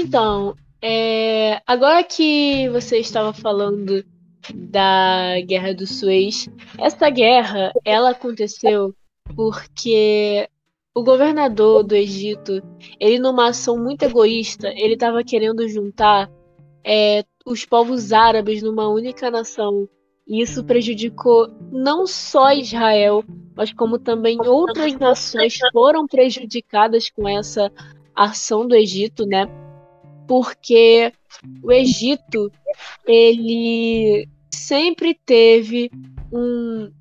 Então, é, agora que você estava falando da Guerra do Suez, essa guerra ela aconteceu porque o governador do Egito, ele numa ação muito egoísta, ele estava querendo juntar é, os povos árabes numa única nação. E isso prejudicou não só Israel, mas como também outras nações foram prejudicadas com essa ação do Egito, né? Porque o Egito, ele sempre teve um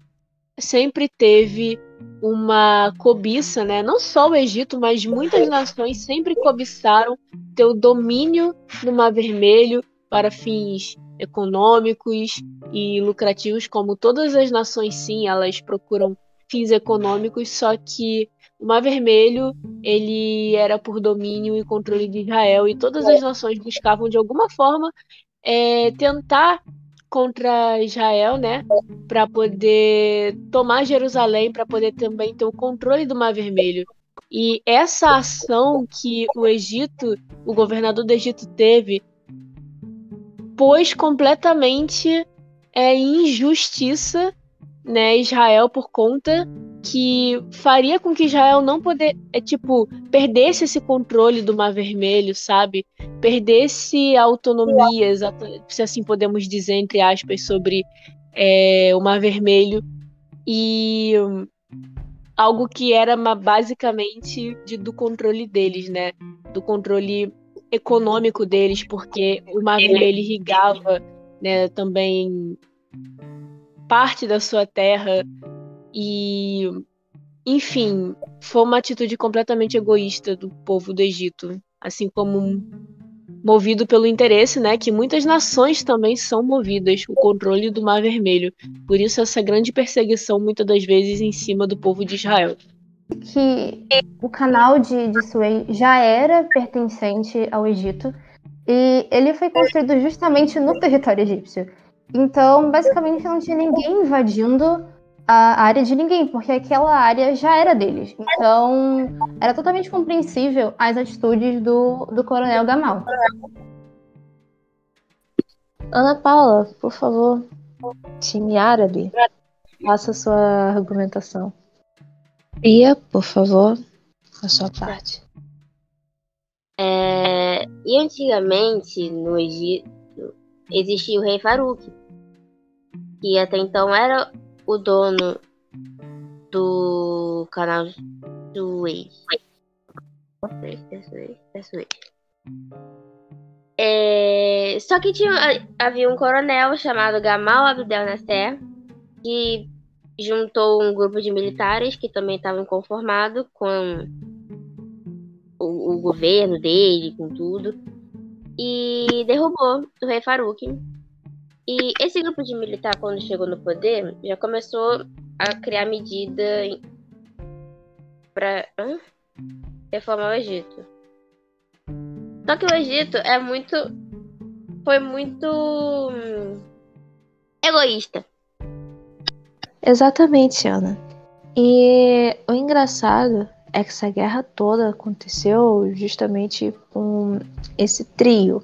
sempre teve uma cobiça, né? Não só o Egito, mas muitas nações sempre cobiçaram ter o domínio no Mar Vermelho para fins econômicos e lucrativos, como todas as nações, sim, elas procuram fins econômicos, só que o Mar Vermelho ele era por domínio e controle de Israel e todas as nações buscavam de alguma forma é, tentar contra Israel, né, para poder tomar Jerusalém, para poder também ter o controle do Mar Vermelho. E essa ação que o Egito, o governador do Egito teve, pôs completamente é, injustiça né, Israel por conta que faria com que Israel não poder, é tipo, perdesse esse controle do Mar Vermelho, sabe? Perdesse a autonomia, se assim podemos dizer entre aspas, sobre é, o Mar Vermelho e algo que era basicamente de, do controle deles, né? Do controle econômico deles, porque o Mar Vermelho irrigava, né, também parte da sua terra e enfim, foi uma atitude completamente egoísta do povo do Egito, assim como movido pelo interesse, né, que muitas nações também são movidas, o controle do Mar Vermelho. Por isso essa grande perseguição muitas das vezes em cima do povo de Israel. Que o canal de, de Suez já era pertencente ao Egito e ele foi construído justamente no território egípcio. Então, basicamente, não tinha ninguém invadindo a área de ninguém, porque aquela área já era deles. Então, era totalmente compreensível as atitudes do, do Coronel Gamal. Ana Paula, por favor, time árabe, faça sua argumentação. Pia, por favor, a sua parte. É, e antigamente, no Egito, existia o rei Farouk, que até então era o dono do canal Suez. É, só que tinha, havia um coronel chamado Gamal Abdel Nasser que juntou um grupo de militares que também estavam conformados com o, o governo dele, com tudo e derrubou o rei Farouk. E esse grupo de militar, quando chegou no poder, já começou a criar medida para reformar o Egito. Só que o Egito é muito. Foi muito. Hum, egoísta. Exatamente, Ana. E o engraçado é que essa guerra toda aconteceu justamente com esse trio.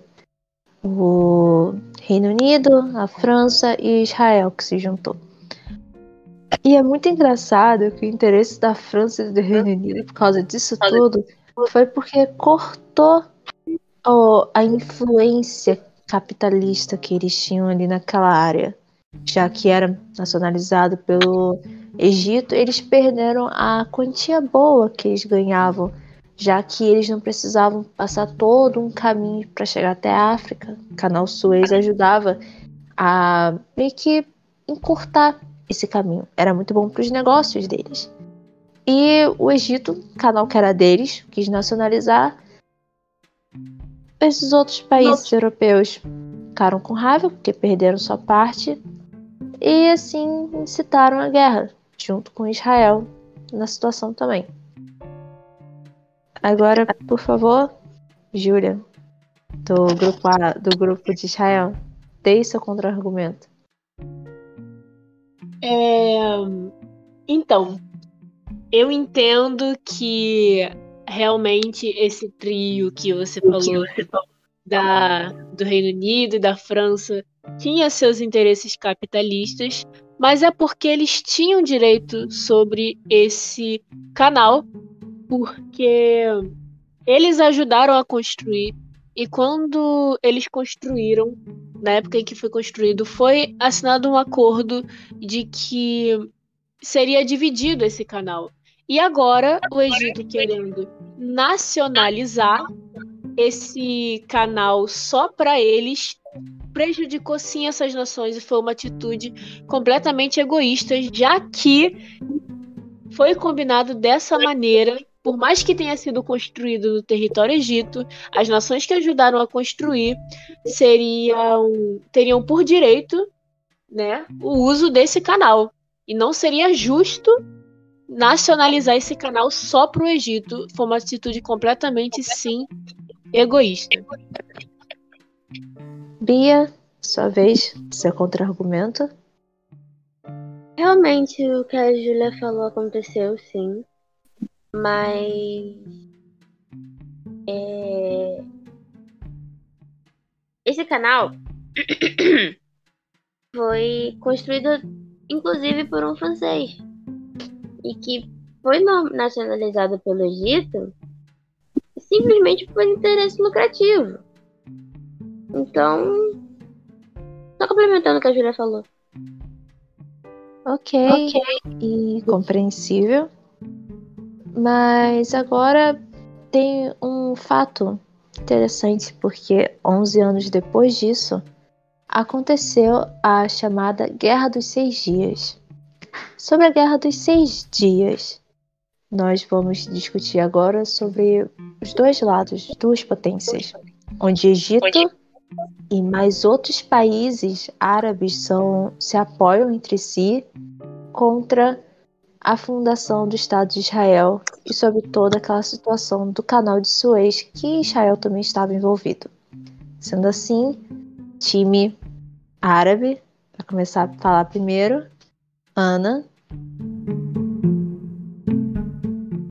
O Reino Unido, a França e Israel que se juntou. E é muito engraçado que o interesse da França e do Reino Unido por causa disso tudo foi porque cortou oh, a influência capitalista que eles tinham ali naquela área, já que era nacionalizado pelo Egito, eles perderam a quantia boa que eles ganhavam, já que eles não precisavam passar todo um caminho para chegar até a África. O canal Suez ajudava a meio que encurtar esse caminho. Era muito bom para os negócios deles. E o Egito, canal que era deles, quis nacionalizar. Esses outros países Nossa. europeus ficaram com raiva porque perderam sua parte e assim incitaram a guerra junto com Israel na situação também. Agora, por favor, Júlia, do grupo A, do grupo de Israel, dê seu contra-argumento. É... Então, eu entendo que realmente esse trio que você falou da, do Reino Unido e da França tinha seus interesses capitalistas, mas é porque eles tinham direito sobre esse canal, porque eles ajudaram a construir e quando eles construíram, na época em que foi construído, foi assinado um acordo de que seria dividido esse canal. E agora o Egito querendo nacionalizar esse canal só para eles prejudicou sim essas nações e foi uma atitude completamente egoísta, já que foi combinado dessa maneira por mais que tenha sido construído no território egito, as nações que ajudaram a construir seriam teriam por direito, né, o uso desse canal. E não seria justo nacionalizar esse canal só para o Egito. Foi uma atitude completamente, sim, egoísta. Bia, sua vez, seu contra-argumento. Realmente, o que a Júlia falou aconteceu, sim. Mas. É... Esse canal foi construído, inclusive, por um francês. E que foi nacionalizado pelo Egito simplesmente por interesse lucrativo. Então. Só complementando o que a Julia falou. Ok. Ok. E compreensível. Mas agora tem um fato interessante, porque 11 anos depois disso, aconteceu a chamada Guerra dos Seis Dias. Sobre a Guerra dos Seis Dias, nós vamos discutir agora sobre os dois lados, duas potências, onde Egito e mais outros países árabes são, se apoiam entre si contra a fundação do Estado de Israel e sobre toda aquela situação do canal de Suez que Israel também estava envolvido. Sendo assim, time árabe, para começar a falar primeiro, Ana,